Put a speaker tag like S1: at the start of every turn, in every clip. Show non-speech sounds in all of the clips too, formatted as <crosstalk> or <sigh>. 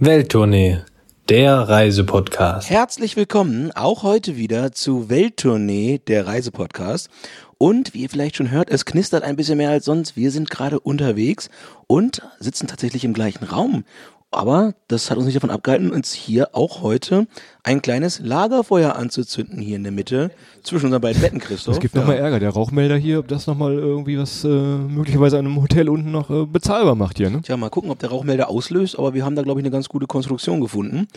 S1: Welttournee, der Reisepodcast.
S2: Herzlich willkommen auch heute wieder zu Welttournee, der Reisepodcast. Und wie ihr vielleicht schon hört, es knistert ein bisschen mehr als sonst. Wir sind gerade unterwegs und sitzen tatsächlich im gleichen Raum. Aber das hat uns nicht davon abgehalten, uns hier auch heute ein kleines Lagerfeuer anzuzünden hier in der Mitte zwischen unseren beiden Betten, Christoph.
S3: Es gibt nochmal Ärger. Der Rauchmelder hier, ob das nochmal irgendwie was äh, möglicherweise an einem Hotel unten noch äh, bezahlbar macht hier, ne?
S2: Tja, mal gucken, ob der Rauchmelder auslöst, aber wir haben da, glaube ich, eine ganz gute Konstruktion gefunden.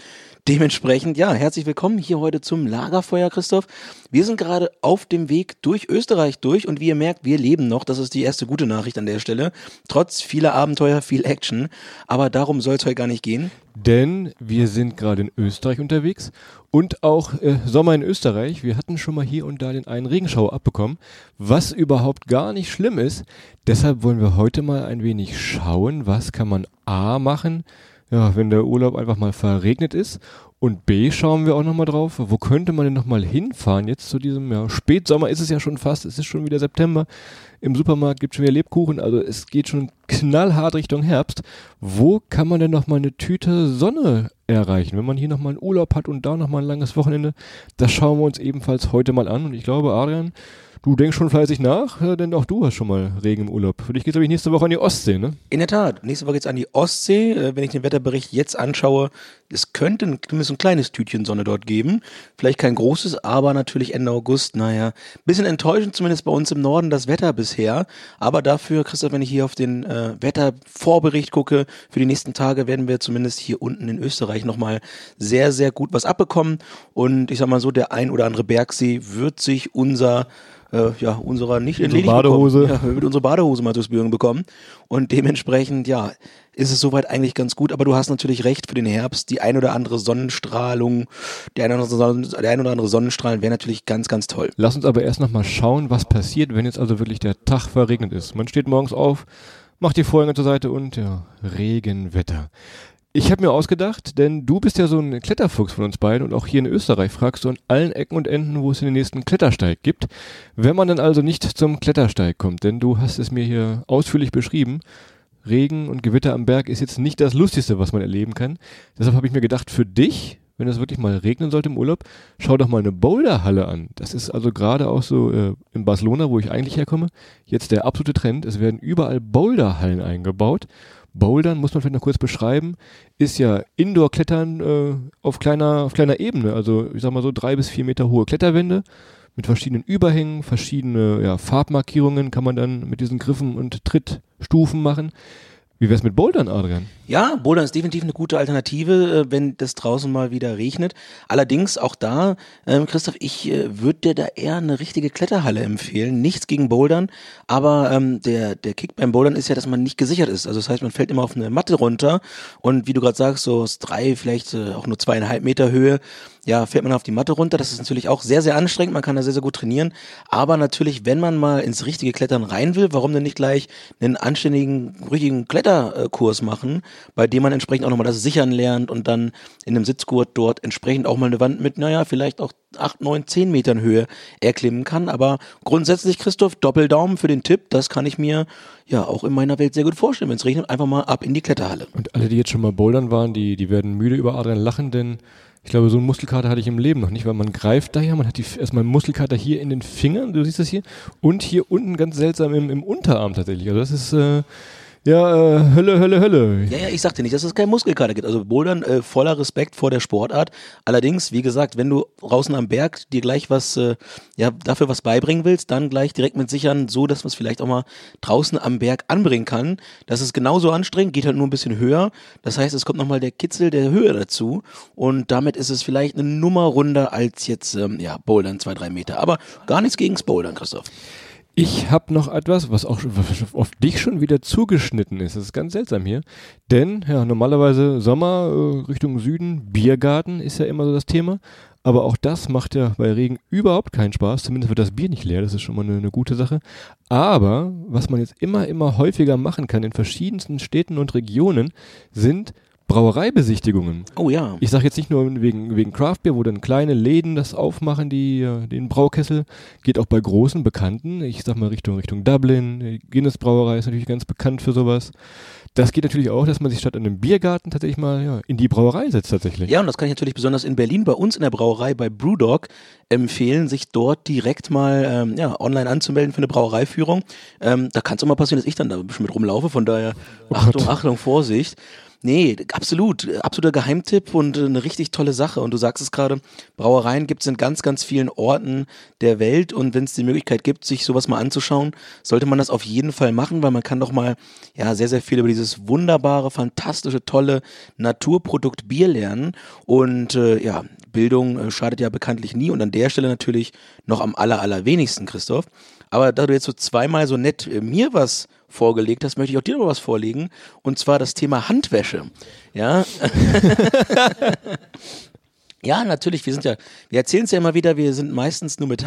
S2: Dementsprechend, ja, herzlich willkommen hier heute zum Lagerfeuer, Christoph. Wir sind gerade auf dem Weg durch Österreich durch und wie ihr merkt, wir leben noch. Das ist die erste gute Nachricht an der Stelle. Trotz vieler Abenteuer, viel Action. Aber darum soll es heute gar nicht gehen.
S3: Denn wir sind gerade in Österreich unterwegs und auch äh, Sommer in Österreich. Wir hatten schon mal hier und da den einen Regenschauer abbekommen, was überhaupt gar nicht schlimm ist. Deshalb wollen wir heute mal ein wenig schauen, was kann man A machen, ja, wenn der Urlaub einfach mal verregnet ist. Und B schauen wir auch nochmal drauf, wo könnte man denn nochmal hinfahren jetzt zu diesem, ja, Spätsommer ist es ja schon fast, es ist schon wieder September. Im Supermarkt gibt es schon wieder Lebkuchen, also es geht schon knallhart Richtung Herbst. Wo kann man denn nochmal eine Tüte Sonne erreichen, wenn man hier nochmal einen Urlaub hat und da nochmal ein langes Wochenende? Das schauen wir uns ebenfalls heute mal an. Und ich glaube, Adrian, Du denkst schon fleißig nach, ja, denn auch du hast schon mal Regen im Urlaub. Für dich geht es, glaube ich, nächste Woche an die Ostsee, ne?
S2: In der Tat. Nächste Woche geht's an die Ostsee. Äh, wenn ich den Wetterbericht jetzt anschaue, es könnte ein, zumindest ein kleines Tütchen Sonne dort geben. Vielleicht kein großes, aber natürlich Ende August. Naja, bisschen enttäuschend zumindest bei uns im Norden das Wetter bisher. Aber dafür, Christoph, wenn ich hier auf den äh, Wettervorbericht gucke, für die nächsten Tage werden wir zumindest hier unten in Österreich nochmal sehr, sehr gut was abbekommen. Und ich sag mal so, der ein oder andere Bergsee wird sich unser äh, ja, unserer nicht
S3: unsere Badehose.
S2: Ja, wir wird unsere Badehose mal zu spüren bekommen. Und dementsprechend, ja, ist es soweit eigentlich ganz gut. Aber du hast natürlich recht für den Herbst. Die ein oder andere Sonnenstrahlung, der ein oder andere, der ein oder andere Sonnenstrahlen wäre natürlich ganz, ganz toll.
S3: Lass uns aber erst nochmal schauen, was passiert, wenn jetzt also wirklich der Tag verregnet ist. Man steht morgens auf, macht die Vorhänge zur Seite und ja, Regenwetter. Ich habe mir ausgedacht, denn du bist ja so ein Kletterfuchs von uns beiden und auch hier in Österreich fragst du an allen Ecken und Enden, wo es den nächsten Klettersteig gibt. Wenn man dann also nicht zum Klettersteig kommt, denn du hast es mir hier ausführlich beschrieben, Regen und Gewitter am Berg ist jetzt nicht das Lustigste, was man erleben kann. Deshalb habe ich mir gedacht, für dich, wenn es wirklich mal regnen sollte im Urlaub, schau doch mal eine Boulderhalle an. Das ist also gerade auch so äh, in Barcelona, wo ich eigentlich herkomme, jetzt der absolute Trend. Es werden überall Boulderhallen eingebaut Bouldern, muss man vielleicht noch kurz beschreiben, ist ja Indoor-Klettern äh, auf, kleiner, auf kleiner Ebene. Also ich sag mal so drei bis vier Meter hohe Kletterwände mit verschiedenen Überhängen, verschiedene ja, Farbmarkierungen kann man dann mit diesen Griffen und Trittstufen machen. Wie wär's mit Bouldern, Adrian?
S2: Ja, Bouldern ist definitiv eine gute Alternative, äh, wenn das draußen mal wieder regnet. Allerdings auch da, ähm, Christoph, ich äh, würde dir da eher eine richtige Kletterhalle empfehlen. Nichts gegen Bouldern, aber ähm, der, der Kick beim Bouldern ist ja, dass man nicht gesichert ist. Also das heißt, man fällt immer auf eine Matte runter und wie du gerade sagst, so aus drei, vielleicht äh, auch nur zweieinhalb Meter Höhe, ja, fährt man auf die Matte runter. Das ist natürlich auch sehr, sehr anstrengend. Man kann da sehr, sehr gut trainieren. Aber natürlich, wenn man mal ins richtige Klettern rein will, warum denn nicht gleich einen anständigen, richtigen Kletterkurs machen, bei dem man entsprechend auch nochmal das Sichern lernt und dann in einem Sitzgurt dort entsprechend auch mal eine Wand mit, naja, vielleicht auch acht, neun, zehn Metern Höhe erklimmen kann. Aber grundsätzlich, Christoph, Doppeldaumen für den Tipp. Das kann ich mir ja auch in meiner Welt sehr gut vorstellen. Wenn es regnet, einfach mal ab in die Kletterhalle.
S3: Und alle, die jetzt schon mal bouldern waren, die, die werden müde über Adrian lachen, denn ich glaube, so einen Muskelkater hatte ich im Leben noch nicht, weil man greift da ja, man hat die, erstmal einen Muskelkater hier in den Fingern, du siehst das hier, und hier unten ganz seltsam im, im Unterarm tatsächlich. Also das ist, äh, ja, äh, Hölle, Hölle, Hölle.
S2: Ja, ja, ich sagte nicht, dass es kein Muskelkater gibt. Also Bouldern äh, voller Respekt vor der Sportart. Allerdings, wie gesagt, wenn du draußen am Berg dir gleich was, äh, ja, dafür was beibringen willst, dann gleich direkt mit sichern, so dass man es vielleicht auch mal draußen am Berg anbringen kann. Das ist genauso anstrengend, geht halt nur ein bisschen höher. Das heißt, es kommt nochmal der Kitzel der Höhe dazu. Und damit ist es vielleicht eine Nummer runder als jetzt, ähm, ja, Bouldern zwei, drei Meter. Aber gar nichts gegens Bouldern, Christoph.
S3: Ich habe noch etwas, was auch auf dich schon wieder zugeschnitten ist. Das ist ganz seltsam hier. Denn, ja, normalerweise Sommer äh, Richtung Süden, Biergarten ist ja immer so das Thema. Aber auch das macht ja bei Regen überhaupt keinen Spaß. Zumindest wird das Bier nicht leer. Das ist schon mal eine, eine gute Sache. Aber was man jetzt immer, immer häufiger machen kann in verschiedensten Städten und Regionen, sind Brauereibesichtigungen.
S2: Oh ja.
S3: Ich sage jetzt nicht nur wegen, wegen Craftbeer, wo dann kleine Läden das aufmachen, die den Braukessel, geht auch bei großen Bekannten. Ich sag mal Richtung Richtung Dublin. Guinness Brauerei ist natürlich ganz bekannt für sowas. das geht natürlich auch, dass man sich statt in einem Biergarten tatsächlich mal ja, in die Brauerei setzt tatsächlich.
S2: Ja, und das kann ich natürlich besonders in Berlin bei uns in der Brauerei bei Brewdog empfehlen, sich dort direkt mal ähm, ja, online anzumelden für eine Brauereiführung. Ähm, da kann es auch mal passieren, dass ich dann da ein bisschen mit rumlaufe, von daher
S3: Oh
S2: Achtung. Achtung, Vorsicht. Nee, absolut. Absoluter Geheimtipp und eine richtig tolle Sache. Und du sagst es gerade, Brauereien gibt es in ganz, ganz vielen Orten der Welt. Und wenn es die Möglichkeit gibt, sich sowas mal anzuschauen, sollte man das auf jeden Fall machen, weil man kann doch mal ja sehr, sehr viel über dieses wunderbare, fantastische, tolle Naturprodukt Bier lernen. Und äh, ja, Bildung äh, schadet ja bekanntlich nie. Und an der Stelle natürlich noch am aller, allerwenigsten, Christoph. Aber da du jetzt so zweimal so nett äh, mir was vorgelegt hast, möchte ich auch dir noch was vorlegen. Und zwar das Thema Handwäsche. Ja. <laughs> <laughs> Ja, natürlich, wir sind ja, wir erzählen es ja immer wieder, wir sind meistens nur mit,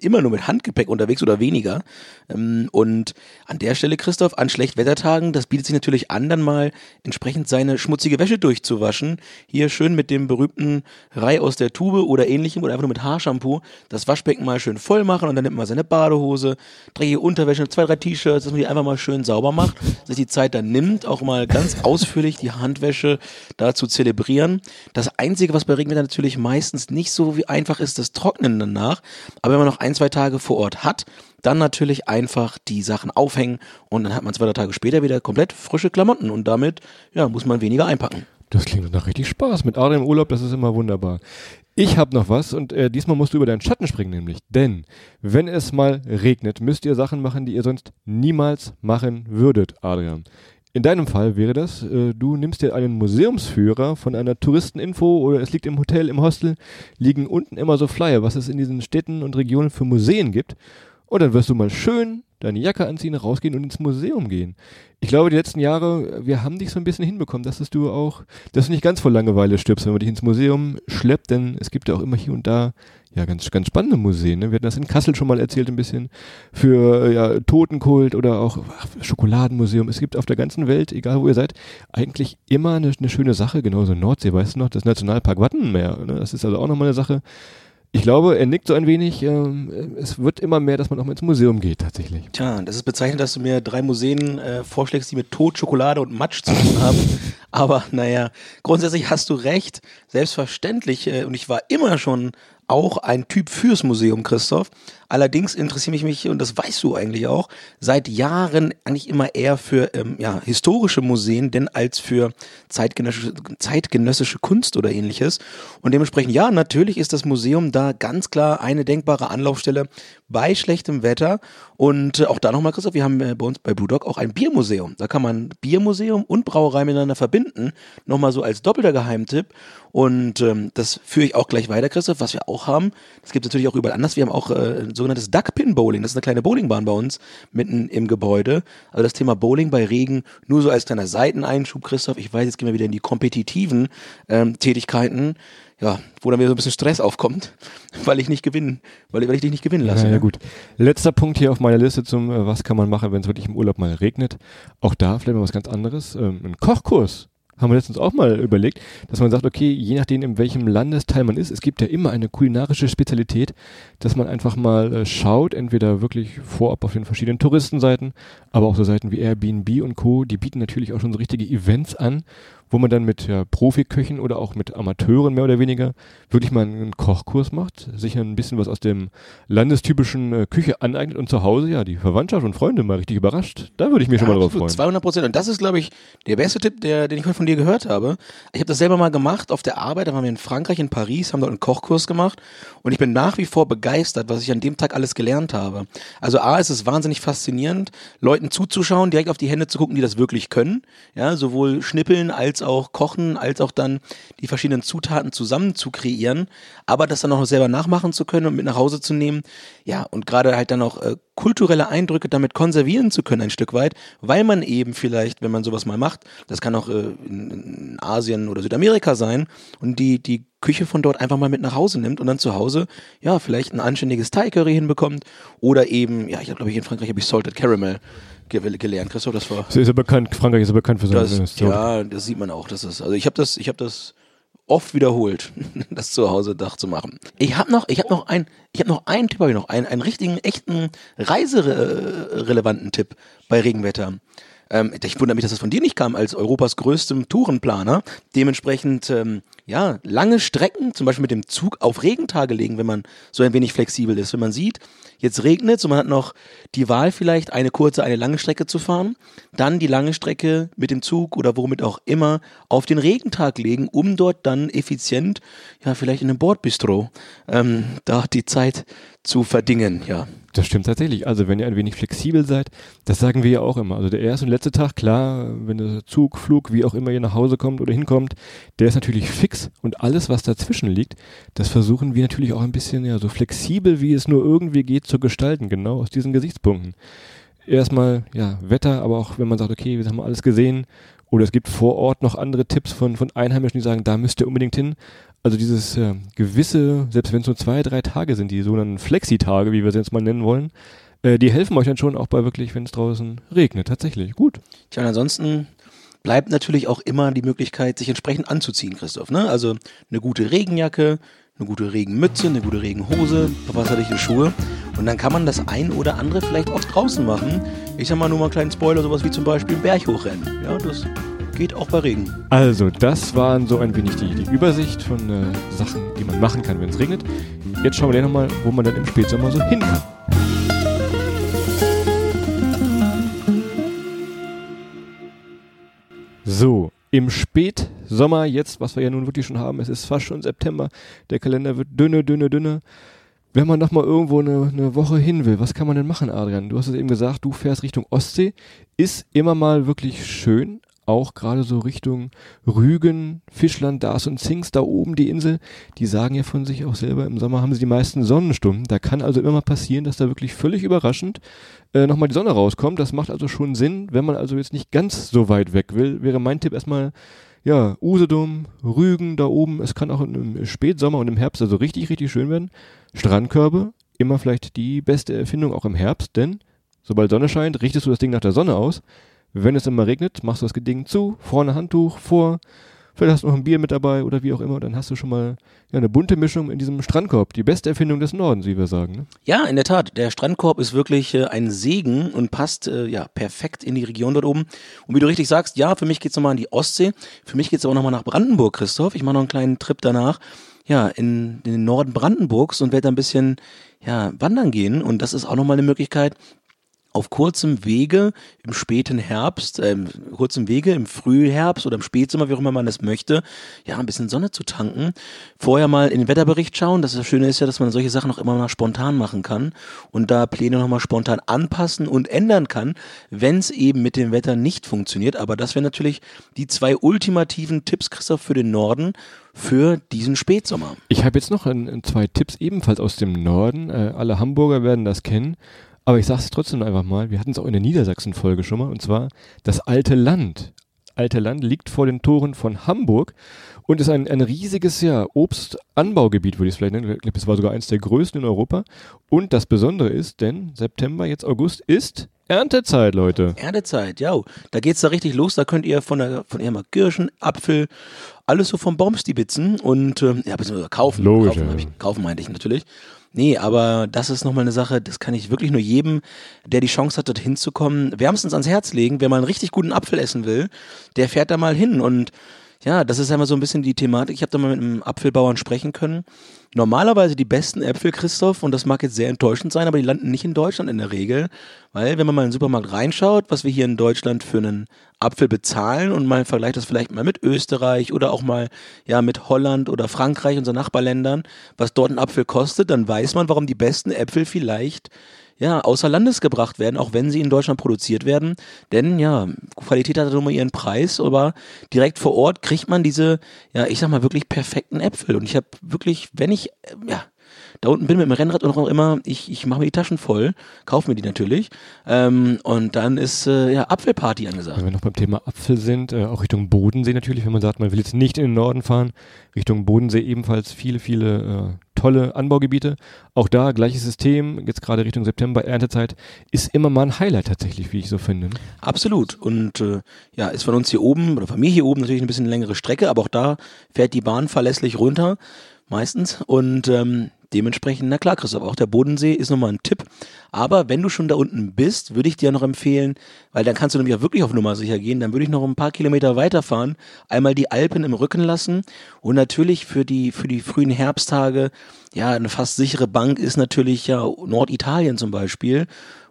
S2: immer nur mit Handgepäck unterwegs oder weniger. Ähm, Und an der Stelle, Christoph, an Schlechtwettertagen, das bietet sich natürlich an, dann mal entsprechend seine schmutzige Wäsche durchzuwaschen. Hier schön mit dem berühmten Rei aus der Tube oder ähnlichem oder einfach nur mit Haarshampoo das Waschbecken mal schön voll machen und dann nimmt man seine Badehose, dreckige Unterwäsche, zwei, drei T-Shirts, dass man die einfach mal schön sauber macht, sich die Zeit dann nimmt, auch mal ganz ausführlich die Handwäsche da zu zelebrieren. Das Einzige, was bei Regenwetter natürlich meistens nicht so wie einfach ist, das Trocknen danach. Aber wenn man noch ein, zwei Tage vor Ort hat, dann natürlich einfach die Sachen aufhängen und dann hat man zwei, Tage später wieder komplett frische Klamotten und damit ja, muss man weniger einpacken.
S3: Das klingt nach richtig Spaß. Mit Adrian im Urlaub, das ist immer wunderbar. Ich habe noch was und äh, diesmal musst du über deinen Schatten springen, nämlich. Denn wenn es mal regnet, müsst ihr Sachen machen, die ihr sonst niemals machen würdet, Adrian. In deinem Fall wäre das, äh, du nimmst dir einen Museumsführer von einer Touristeninfo oder es liegt im Hotel, im Hostel, liegen unten immer so Flyer, was es in diesen Städten und Regionen für Museen gibt. Und dann wirst du mal schön deine Jacke anziehen, rausgehen und ins Museum gehen. Ich glaube, die letzten Jahre, wir haben dich so ein bisschen hinbekommen, dass du auch, dass du nicht ganz vor Langeweile stirbst, wenn man dich ins Museum schleppt, denn es gibt ja auch immer hier und da ja ganz, ganz spannende Museen. Ne? Wir hatten das in Kassel schon mal erzählt ein bisschen für ja, Totenkult oder auch ach, Schokoladenmuseum. Es gibt auf der ganzen Welt, egal wo ihr seid, eigentlich immer eine, eine schöne Sache. Genauso Nordsee, weißt du noch, das Nationalpark Wattenmeer. Ne? Das ist also auch nochmal eine Sache. Ich glaube, er nickt so ein wenig. Ähm, es wird immer mehr, dass man auch mal ins Museum geht, tatsächlich.
S2: Tja, das ist bezeichnend, dass du mir drei Museen äh, vorschlägst, die mit Tod, Schokolade und Matsch zu tun haben. <laughs> Aber naja, grundsätzlich hast du recht. Selbstverständlich. Äh, und ich war immer schon auch ein Typ fürs Museum, Christoph. Allerdings interessiere ich mich, und das weißt du eigentlich auch, seit Jahren eigentlich immer eher für ähm, ja, historische Museen, denn als für zeitgenössische, zeitgenössische Kunst oder ähnliches. Und dementsprechend, ja, natürlich ist das Museum da ganz klar eine denkbare Anlaufstelle bei schlechtem Wetter. Und äh, auch da nochmal, Christoph, wir haben äh, bei uns bei Blue Dog auch ein Biermuseum. Da kann man Biermuseum und Brauerei miteinander verbinden. Nochmal so als doppelter Geheimtipp. Und ähm, das führe ich auch gleich weiter, Christoph, was wir auch haben. Das gibt es natürlich auch überall anders. Wir haben auch äh, sogenanntes Duckpin Bowling. Das ist eine kleine Bowlingbahn bei uns mitten im Gebäude. Also das Thema Bowling bei Regen nur so als kleiner Seiteneinschub, Christoph. Ich weiß, jetzt gehen wir wieder in die kompetitiven ähm, Tätigkeiten. Ja, wo dann wieder so ein bisschen Stress aufkommt, <laughs> weil ich nicht gewinnen, weil, weil ich dich nicht gewinnen lasse.
S3: Ja, ja,
S2: ne?
S3: gut. Letzter Punkt hier auf meiner Liste zum, äh, was kann man machen, wenn es wirklich im Urlaub mal regnet. Auch da vielleicht mal was ganz anderes. Ähm, ein Kochkurs. Haben wir letztens auch mal überlegt, dass man sagt, okay, je nachdem, in welchem Landesteil man ist, es gibt ja immer eine kulinarische Spezialität, dass man einfach mal äh, schaut, entweder wirklich vorab auf den verschiedenen Touristenseiten, aber auch so Seiten wie Airbnb und Co., die bieten natürlich auch schon so richtige Events an, wo man dann mit ja, Profiköchen oder auch mit Amateuren mehr oder weniger wirklich mal einen Kochkurs macht, sich ein bisschen was aus dem landestypischen äh, Küche aneignet und zu Hause ja die Verwandtschaft und Freunde mal richtig überrascht. Da würde ich mich schon mal drauf freuen.
S2: 200 Prozent. Und das ist, glaube ich, der beste Tipp, der, den ich heute von dir gehört habe. Ich habe das selber mal gemacht auf der Arbeit. Da waren wir in Frankreich, in Paris, haben dort einen Kochkurs gemacht. Und ich bin nach wie vor begeistert, was ich an dem Tag alles gelernt habe. Also A, ist es wahnsinnig faszinierend, Leuten zuzuschauen, direkt auf die Hände zu gucken, die das wirklich können. Ja, sowohl schnippeln als auch kochen, als auch dann die verschiedenen Zutaten zusammen zu kreieren. Aber das dann auch selber nachmachen zu können und mit nach Hause zu nehmen. Ja, und gerade halt dann auch äh, kulturelle Eindrücke damit konservieren zu können ein Stück weit, weil man eben vielleicht, wenn man sowas mal macht, das kann auch äh, in, in Asien oder Südamerika sein und die, die Küche von dort einfach mal mit nach Hause nimmt und dann zu Hause, ja, vielleicht ein anständiges Thai Curry hinbekommt oder eben, ja, ich glaube ich in Frankreich habe ich Salted Caramel gelernt, Christoph, das war
S3: So ist ja bekannt, Frankreich ist ja bekannt für seine
S2: das, ja, das sieht man auch, das ist, also ich habe das, ich habe das oft wiederholt, <laughs> das zu Hause Dach zu machen. Ich habe noch, ich habe noch ein, ich habe noch einen Tipp, habe ich noch einen, einen richtigen, echten reiserelevanten Tipp bei Regenwetter. Ähm, ich wundere mich, dass das von dir nicht kam, als Europas größtem Tourenplaner. Dementsprechend, ähm, ja, lange Strecken, zum Beispiel mit dem Zug auf Regentage legen, wenn man so ein wenig flexibel ist. Wenn man sieht, jetzt regnet und man hat noch die Wahl vielleicht, eine kurze, eine lange Strecke zu fahren, dann die lange Strecke mit dem Zug oder womit auch immer auf den Regentag legen, um dort dann effizient, ja, vielleicht in einem Bordbistro, ähm, da die Zeit zu verdingen, ja.
S3: Das stimmt tatsächlich. Also wenn ihr ein wenig flexibel seid, das sagen wir ja auch immer. Also der erste und letzte Tag, klar, wenn der Zug, Flug, wie auch immer ihr nach Hause kommt oder hinkommt, der ist natürlich fix und alles, was dazwischen liegt, das versuchen wir natürlich auch ein bisschen ja so flexibel, wie es nur irgendwie geht, zu gestalten, genau aus diesen Gesichtspunkten. Erstmal, ja, Wetter, aber auch wenn man sagt, okay, wir haben alles gesehen, oder es gibt vor Ort noch andere Tipps von, von Einheimischen, die sagen, da müsst ihr unbedingt hin. Also dieses äh, gewisse, selbst wenn es nur zwei, drei Tage sind, die sogenannten Flexi-Tage, wie wir sie jetzt mal nennen wollen, äh, die helfen euch dann schon auch bei wirklich, wenn es draußen regnet. Tatsächlich, gut.
S2: Tja, und ansonsten bleibt natürlich auch immer die Möglichkeit, sich entsprechend anzuziehen, Christoph. Ne? Also eine gute Regenjacke, eine gute Regenmütze, eine gute Regenhose, wasserdichte Schuhe. Und dann kann man das ein oder andere vielleicht auch draußen machen. Ich sag mal nur mal einen kleinen Spoiler, sowas wie zum Beispiel Berg hochrennen. Ja, das Geht auch bei Regen.
S3: Also, das waren so ein wenig die, die Übersicht von äh, Sachen, die man machen kann, wenn es regnet. Jetzt schauen wir nochmal, wo man dann im Spätsommer so hin kann. So, im Spätsommer, jetzt, was wir ja nun wirklich schon haben, es ist fast schon September, der Kalender wird dünne, dünne, dünne. Wenn man noch mal irgendwo eine, eine Woche hin will, was kann man denn machen, Adrian? Du hast es eben gesagt, du fährst Richtung Ostsee. Ist immer mal wirklich schön, auch gerade so Richtung Rügen, Fischland, Dars und Zings, da oben die Insel, die sagen ja von sich auch selber, im Sommer haben sie die meisten Sonnenstunden. Da kann also immer mal passieren, dass da wirklich völlig überraschend äh, nochmal die Sonne rauskommt. Das macht also schon Sinn, wenn man also jetzt nicht ganz so weit weg will, wäre mein Tipp erstmal, ja, Usedom, Rügen da oben. Es kann auch im Spätsommer und im Herbst also richtig, richtig schön werden. Strandkörbe, immer vielleicht die beste Erfindung auch im Herbst, denn sobald Sonne scheint, richtest du das Ding nach der Sonne aus. Wenn es immer regnet, machst du das Ding zu, vorne Handtuch, vor, vielleicht hast du noch ein Bier mit dabei oder wie auch immer, dann hast du schon mal ja, eine bunte Mischung in diesem Strandkorb. Die beste Erfindung des Nordens, wie wir sagen. Ne?
S2: Ja, in der Tat. Der Strandkorb ist wirklich äh, ein Segen und passt äh, ja perfekt in die Region dort oben. Und wie du richtig sagst, ja, für mich geht's nochmal an die Ostsee. Für mich geht's aber nochmal nach Brandenburg, Christoph. Ich mache noch einen kleinen Trip danach. Ja, in, in den Norden Brandenburgs und werde da ein bisschen ja, wandern gehen. Und das ist auch nochmal eine Möglichkeit, auf kurzem Wege im späten Herbst, äh, kurzem Wege im Frühherbst oder im Spätsommer, wie auch immer man es möchte, ja, ein bisschen Sonne zu tanken. Vorher mal in den Wetterbericht schauen. Das, das Schöne ist ja, dass man solche Sachen auch immer mal spontan machen kann und da Pläne nochmal spontan anpassen und ändern kann, wenn es eben mit dem Wetter nicht funktioniert. Aber das wären natürlich die zwei ultimativen Tipps, Christoph, für den Norden für diesen Spätsommer.
S3: Ich habe jetzt noch ein, zwei Tipps ebenfalls aus dem Norden. Äh, alle Hamburger werden das kennen. Aber ich sage es trotzdem einfach mal, wir hatten es auch in der Niedersachsen-Folge schon mal, und zwar das alte Land. Alte Land liegt vor den Toren von Hamburg und ist ein, ein riesiges ja, Obstanbaugebiet, würde ich es vielleicht nennen. Ich glaube, es war sogar eines der größten in Europa. Und das Besondere ist, denn September, jetzt August, ist Erntezeit, Leute.
S2: Erntezeit, ja. Da geht's da richtig los. Da könnt ihr von der von ihr mal Kirschen, Apfel, alles so vom Baum stibitzen und äh, ja, beziehungsweise kaufen.
S3: Logisch,
S2: kaufen,
S3: ja.
S2: ich, kaufen meinte ich natürlich. Nee, aber das ist nochmal eine Sache, das kann ich wirklich nur jedem, der die Chance hat, dorthin zu kommen, wärmstens ans Herz legen. Wer mal einen richtig guten Apfel essen will, der fährt da mal hin. Und ja, das ist einmal so ein bisschen die Thematik. Ich habe da mal mit einem Apfelbauern sprechen können. Normalerweise die besten Äpfel, Christoph, und das mag jetzt sehr enttäuschend sein, aber die landen nicht in Deutschland in der Regel, weil wenn man mal in den Supermarkt reinschaut, was wir hier in Deutschland für einen Apfel bezahlen und mal vergleicht das vielleicht mal mit Österreich oder auch mal ja mit Holland oder Frankreich, unseren Nachbarländern, was dort ein Apfel kostet, dann weiß man, warum die besten Äpfel vielleicht ja, außer Landes gebracht werden, auch wenn sie in Deutschland produziert werden. Denn ja, Qualität hat mal ihren Preis, aber direkt vor Ort kriegt man diese, ja, ich sag mal, wirklich perfekten Äpfel. Und ich habe wirklich, wenn ich, äh, ja, da unten bin mit dem Rennrad und auch immer, ich, ich mache mir die Taschen voll, kaufe mir die natürlich. Ähm, und dann ist äh, ja Apfelparty angesagt.
S3: Wenn wir noch beim Thema Apfel sind, äh, auch Richtung Bodensee natürlich, wenn man sagt, man will jetzt nicht in den Norden fahren, Richtung Bodensee ebenfalls viele, viele äh, tolle Anbaugebiete. Auch da gleiches System, jetzt gerade Richtung September, Erntezeit, ist immer mal ein Highlight tatsächlich, wie ich so finde.
S2: Absolut. Und äh, ja, ist von uns hier oben oder von mir hier oben natürlich ein bisschen längere Strecke, aber auch da fährt die Bahn verlässlich runter, meistens. Und ähm, dementsprechend, na klar, Christoph, auch der Bodensee ist nochmal ein Tipp. Aber wenn du schon da unten bist, würde ich dir noch empfehlen, weil dann kannst du nämlich auch wirklich auf Nummer sicher gehen, dann würde ich noch ein paar Kilometer weiterfahren, einmal die Alpen im Rücken lassen und natürlich für die, für die frühen Herbsttage, ja, eine fast sichere Bank ist natürlich ja Norditalien zum Beispiel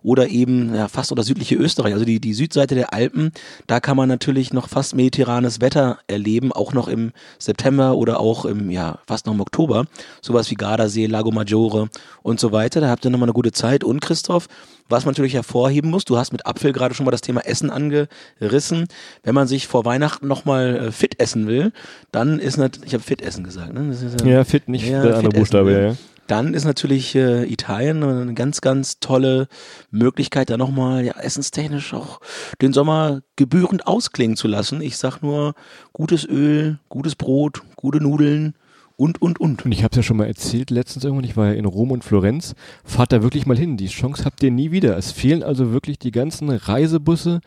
S2: oder eben ja, fast oder südliche Österreich, also die, die Südseite der Alpen, da kann man natürlich noch fast mediterranes Wetter erleben, auch noch im September oder auch im, ja, fast noch im Oktober. Sowas wie Gardasee, Lago Maggiore und so weiter. Da habt ihr nochmal eine gute Zeit. Und Christoph, was man natürlich hervorheben muss, du hast mit Apfel gerade schon mal das Thema Essen angerissen. Wenn man sich vor Weihnachten nochmal äh, fit essen will, dann ist natürlich, ich habe fit essen gesagt, ne?
S3: Ja, ja, fit, nicht ja, der andere Buchstabe, ja. ja
S2: dann ist natürlich äh, Italien eine ganz, ganz tolle Möglichkeit, da nochmal ja, essenstechnisch auch den Sommer gebührend ausklingen zu lassen. Ich sag nur gutes Öl, gutes Brot, gute Nudeln und, und, und.
S3: Und ich habe es ja schon mal erzählt letztens irgendwann, ich war ja in Rom und Florenz. Fahrt da wirklich mal hin. Die Chance habt ihr nie wieder. Es fehlen also wirklich die ganzen Reisebusse,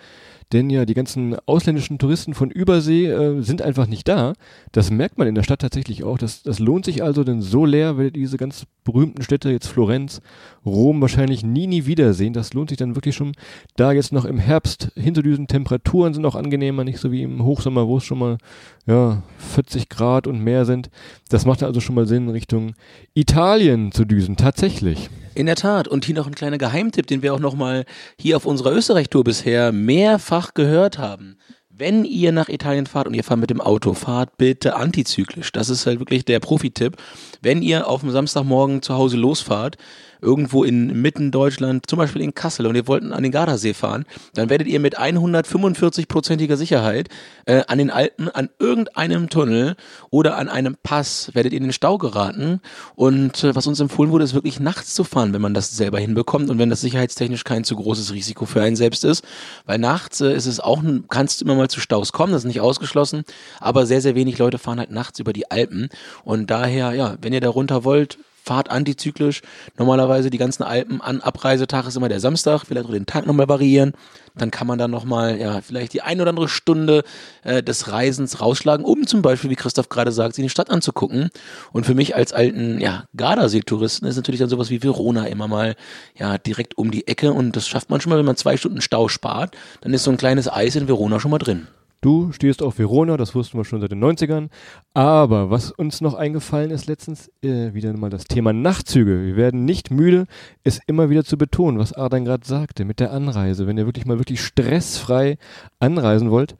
S3: denn ja, die ganzen ausländischen Touristen von Übersee äh, sind einfach nicht da. Das merkt man in der Stadt tatsächlich auch. Das, das lohnt sich also, denn so leer werdet diese ganz berühmten Städte, jetzt Florenz, Rom, wahrscheinlich nie, nie wiedersehen. Das lohnt sich dann wirklich schon, da jetzt noch im Herbst hinzudüsen. Temperaturen sind auch angenehmer, nicht so wie im Hochsommer, wo es schon mal ja, 40 Grad und mehr sind. Das macht also schon mal Sinn, Richtung Italien zu düsen, tatsächlich.
S2: In der Tat. Und hier noch ein kleiner Geheimtipp, den wir auch nochmal hier auf unserer Österreich-Tour bisher mehrfach gehört haben. Wenn ihr nach Italien fahrt und ihr fahrt mit dem Auto, fahrt bitte antizyklisch. Das ist halt wirklich der Profi-Tipp. Wenn ihr auf dem Samstagmorgen zu Hause losfahrt, irgendwo in mitten Deutschland, zum Beispiel in Kassel, und ihr wollten an den Gardasee fahren, dann werdet ihr mit 145-prozentiger Sicherheit äh, an den Alpen, an irgendeinem Tunnel oder an einem Pass, werdet ihr in den Stau geraten. Und äh, was uns empfohlen wurde, ist wirklich nachts zu fahren, wenn man das selber hinbekommt und wenn das sicherheitstechnisch kein zu großes Risiko für einen selbst ist. Weil nachts äh, ist es auch, kannst du immer mal zu Staus kommen, das ist nicht ausgeschlossen, aber sehr, sehr wenig Leute fahren halt nachts über die Alpen. Und daher, ja, wenn ihr da runter wollt, fahrt antizyklisch. Normalerweise die ganzen Alpen an Abreisetag ist immer der Samstag, vielleicht auch den Tag nochmal variieren. Dann kann man dann nochmal, ja, vielleicht die ein oder andere Stunde äh, des Reisens rausschlagen, um zum Beispiel, wie Christoph gerade sagt, sich die Stadt anzugucken. Und für mich als alten, ja, Gardasee-Touristen ist natürlich dann sowas wie Verona immer mal, ja, direkt um die Ecke. Und das schafft man schon mal, wenn man zwei Stunden Stau spart, dann ist so ein kleines Eis in Verona schon mal drin.
S3: Du stehst auf Verona, das wussten wir schon seit den 90ern. Aber was uns noch eingefallen ist letztens, äh, wieder mal das Thema Nachtzüge. Wir werden nicht müde, es immer wieder zu betonen, was Ardan gerade sagte mit der Anreise. Wenn ihr wirklich mal wirklich stressfrei anreisen wollt,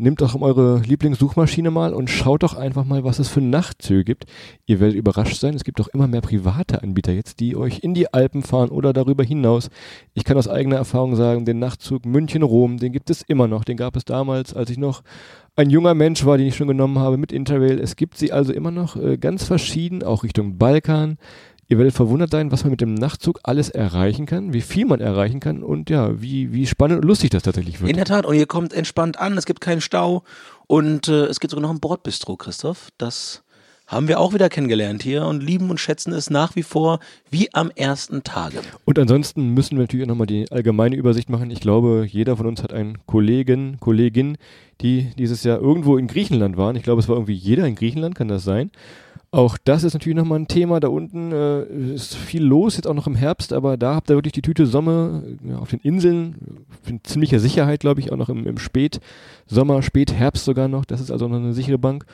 S3: Nehmt doch eure Lieblingssuchmaschine mal und schaut doch einfach mal, was es für Nachtzüge gibt. Ihr werdet überrascht sein, es gibt doch immer mehr private Anbieter jetzt, die euch in die Alpen fahren oder darüber hinaus. Ich kann aus eigener Erfahrung sagen, den Nachtzug München-Rom, den gibt es immer noch. Den gab es damals, als ich noch ein junger Mensch war, den ich schon genommen habe mit Interrail. Es gibt sie also immer noch äh, ganz verschieden, auch Richtung Balkan. Ihr werdet verwundert sein, was man mit dem Nachtzug alles erreichen kann, wie viel man erreichen kann und ja, wie, wie spannend und lustig das tatsächlich wird.
S2: In der Tat, und ihr kommt entspannt an, es gibt keinen Stau und äh, es gibt sogar noch ein Bordbistro, Christoph. Das haben wir auch wieder kennengelernt hier und lieben und schätzen es nach wie vor wie am ersten Tage.
S3: Und ansonsten müssen wir natürlich nochmal die allgemeine Übersicht machen. Ich glaube, jeder von uns hat einen Kollegen, Kollegin, die dieses Jahr irgendwo in Griechenland waren. Ich glaube, es war irgendwie jeder in Griechenland, kann das sein? Auch das ist natürlich nochmal ein Thema. Da unten äh, ist viel los, jetzt auch noch im Herbst, aber da habt ihr wirklich die Tüte Sommer ja, auf den Inseln. In ziemlicher Sicherheit, glaube ich, auch noch im, im Spätsommer, Spätherbst sogar noch. Das ist also noch eine sichere Bank.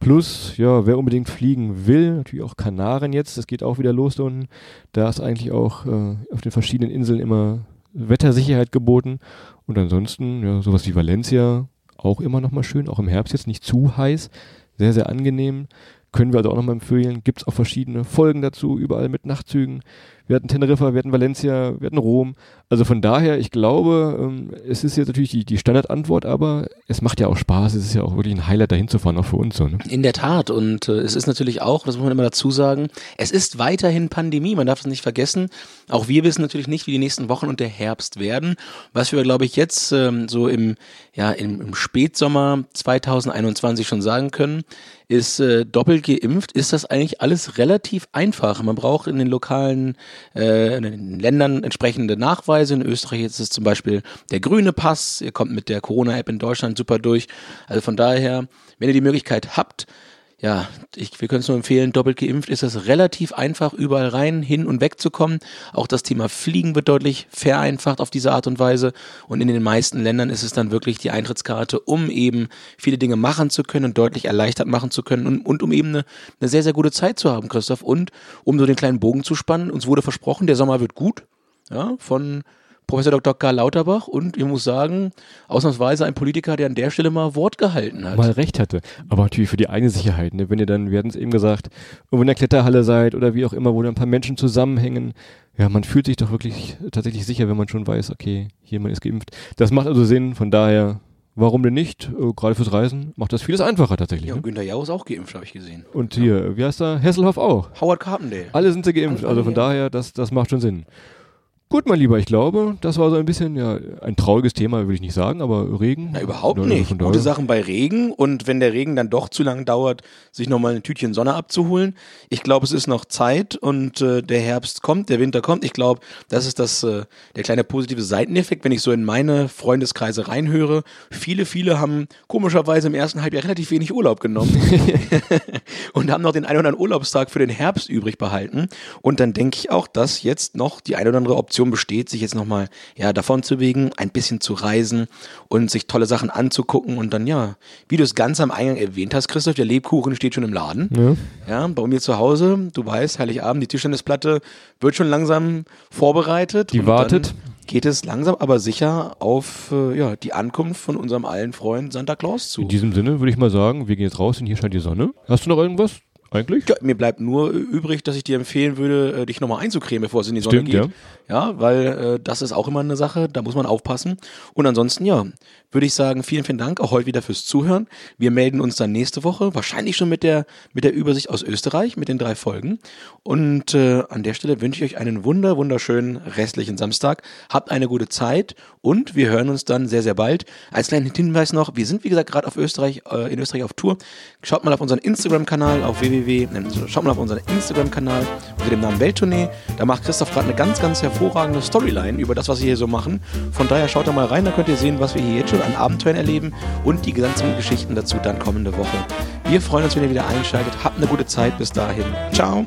S3: Plus, ja, wer unbedingt fliegen will, natürlich auch Kanaren jetzt, das geht auch wieder los da unten. Da ist eigentlich auch äh, auf den verschiedenen Inseln immer Wettersicherheit geboten. Und ansonsten, ja, sowas wie Valencia, auch immer nochmal schön, auch im Herbst jetzt nicht zu heiß, sehr, sehr angenehm. Können wir also auch nochmal empfehlen. Gibt es auch verschiedene Folgen dazu, überall mit Nachtzügen. Wir hatten Teneriffa, wir hatten Valencia, wir hatten Rom. Also von daher, ich glaube, ähm, es ist jetzt natürlich die, die Standardantwort, aber es macht ja auch Spaß. Es ist ja auch wirklich ein Highlight, dahin zu fahren, auch für uns so. Ne?
S2: In der Tat. Und äh, es ist natürlich auch, das muss man immer dazu sagen, es ist weiterhin Pandemie. Man darf es nicht vergessen. Auch wir wissen natürlich nicht, wie die nächsten Wochen und der Herbst werden. Was wir, glaube ich, jetzt ähm, so im, ja, im, Spätsommer 2021 schon sagen können, ist äh, doppelt geimpft, ist das eigentlich alles relativ einfach. Man braucht in den lokalen äh, in den Ländern entsprechende Nachweise. In Österreich ist es zum Beispiel der grüne Pass. Ihr kommt mit der Corona-App in Deutschland super durch. Also von daher, wenn ihr die Möglichkeit habt, ja, ich, wir können es nur empfehlen, doppelt geimpft ist es relativ einfach, überall rein, hin und weg zu kommen. Auch das Thema Fliegen wird deutlich vereinfacht auf diese Art und Weise. Und in den meisten Ländern ist es dann wirklich die Eintrittskarte, um eben viele Dinge machen zu können und deutlich erleichtert machen zu können und, und um eben eine, eine sehr, sehr gute Zeit zu haben, Christoph. Und um so den kleinen Bogen zu spannen, uns wurde versprochen, der Sommer wird gut. Ja, von Professor Dr. Karl Lauterbach und ich muss sagen, ausnahmsweise ein Politiker, der an der Stelle mal Wort gehalten hat.
S3: Mal recht hatte. Aber natürlich für die eigene Sicherheit, ne? wenn ihr dann, wir hatten es eben gesagt, irgendwo in der Kletterhalle seid oder wie auch immer, wo dann ein paar Menschen zusammenhängen, ja, man fühlt sich doch wirklich tatsächlich sicher, wenn man schon weiß, okay, jemand ist geimpft. Das macht also Sinn, von daher, warum denn nicht? Äh, Gerade fürs Reisen macht das vieles einfacher tatsächlich.
S2: Ja,
S3: ne?
S2: und Günther Jauch ist auch geimpft, habe ich gesehen.
S3: Und hier, wie heißt er? Hesselhoff auch.
S2: Howard Carpendale.
S3: Alle sind sie geimpft, also von daher, das, das macht schon Sinn. Gut, mein Lieber, ich glaube, das war so ein bisschen, ja, ein trauriges Thema, würde ich nicht sagen, aber Regen.
S2: Na, überhaupt nicht. Gute Sachen bei Regen und wenn der Regen dann doch zu lang dauert, sich nochmal ein Tütchen Sonne abzuholen. Ich glaube, es ist noch Zeit und äh, der Herbst kommt, der Winter kommt. Ich glaube, das ist das äh, der kleine positive Seiteneffekt, wenn ich so in meine Freundeskreise reinhöre. Viele, viele haben komischerweise im ersten Halbjahr relativ wenig Urlaub genommen <laughs> und haben noch den einen oder anderen Urlaubstag für den Herbst übrig behalten. Und dann denke ich auch, dass jetzt noch die eine oder andere Option besteht, sich jetzt nochmal ja, davon zu bewegen, ein bisschen zu reisen und sich tolle Sachen anzugucken. Und dann, ja, wie du es ganz am Eingang erwähnt hast, Christoph, der Lebkuchen steht schon im Laden.
S3: Ja.
S2: Ja, bei mir zu Hause, du weißt, Heiligabend, die Tischtennisplatte wird schon langsam vorbereitet.
S3: Die wartet.
S2: Geht es langsam, aber sicher auf äh, ja, die Ankunft von unserem allen Freund Santa Claus zu.
S3: In diesem Sinne würde ich mal sagen, wir gehen jetzt raus und hier scheint die Sonne. Hast du noch irgendwas? Eigentlich?
S2: Ja, mir bleibt nur übrig, dass ich dir empfehlen würde, äh, dich nochmal einzucremen, bevor es in die Sonne
S3: Stimmt,
S2: geht.
S3: ja.
S2: Ja, weil äh, das ist auch immer eine Sache, da muss man aufpassen. Und ansonsten, ja, würde ich sagen, vielen, vielen Dank auch heute wieder fürs Zuhören. Wir melden uns dann nächste Woche, wahrscheinlich schon mit der, mit der Übersicht aus Österreich, mit den drei Folgen. Und äh, an der Stelle wünsche ich euch einen wunder, wunderschönen restlichen Samstag. Habt eine gute Zeit und wir hören uns dann sehr, sehr bald. Als kleinen Hinweis noch, wir sind wie gesagt gerade auf Österreich, äh, in Österreich auf Tour. Schaut mal auf unseren Instagram-Kanal auf www, nein, schaut mal auf unseren Instagram-Kanal unter dem Namen Welttournee. Da macht Christoph gerade eine ganz, ganz hervorragende Storyline über das, was wir hier so machen. Von daher schaut da mal rein, da könnt ihr sehen, was wir hier jetzt schon an Abenteuern erleben und die ganzen Geschichten dazu dann kommende Woche. Wir freuen uns, wenn ihr wieder einschaltet. Habt eine gute Zeit bis dahin. Ciao.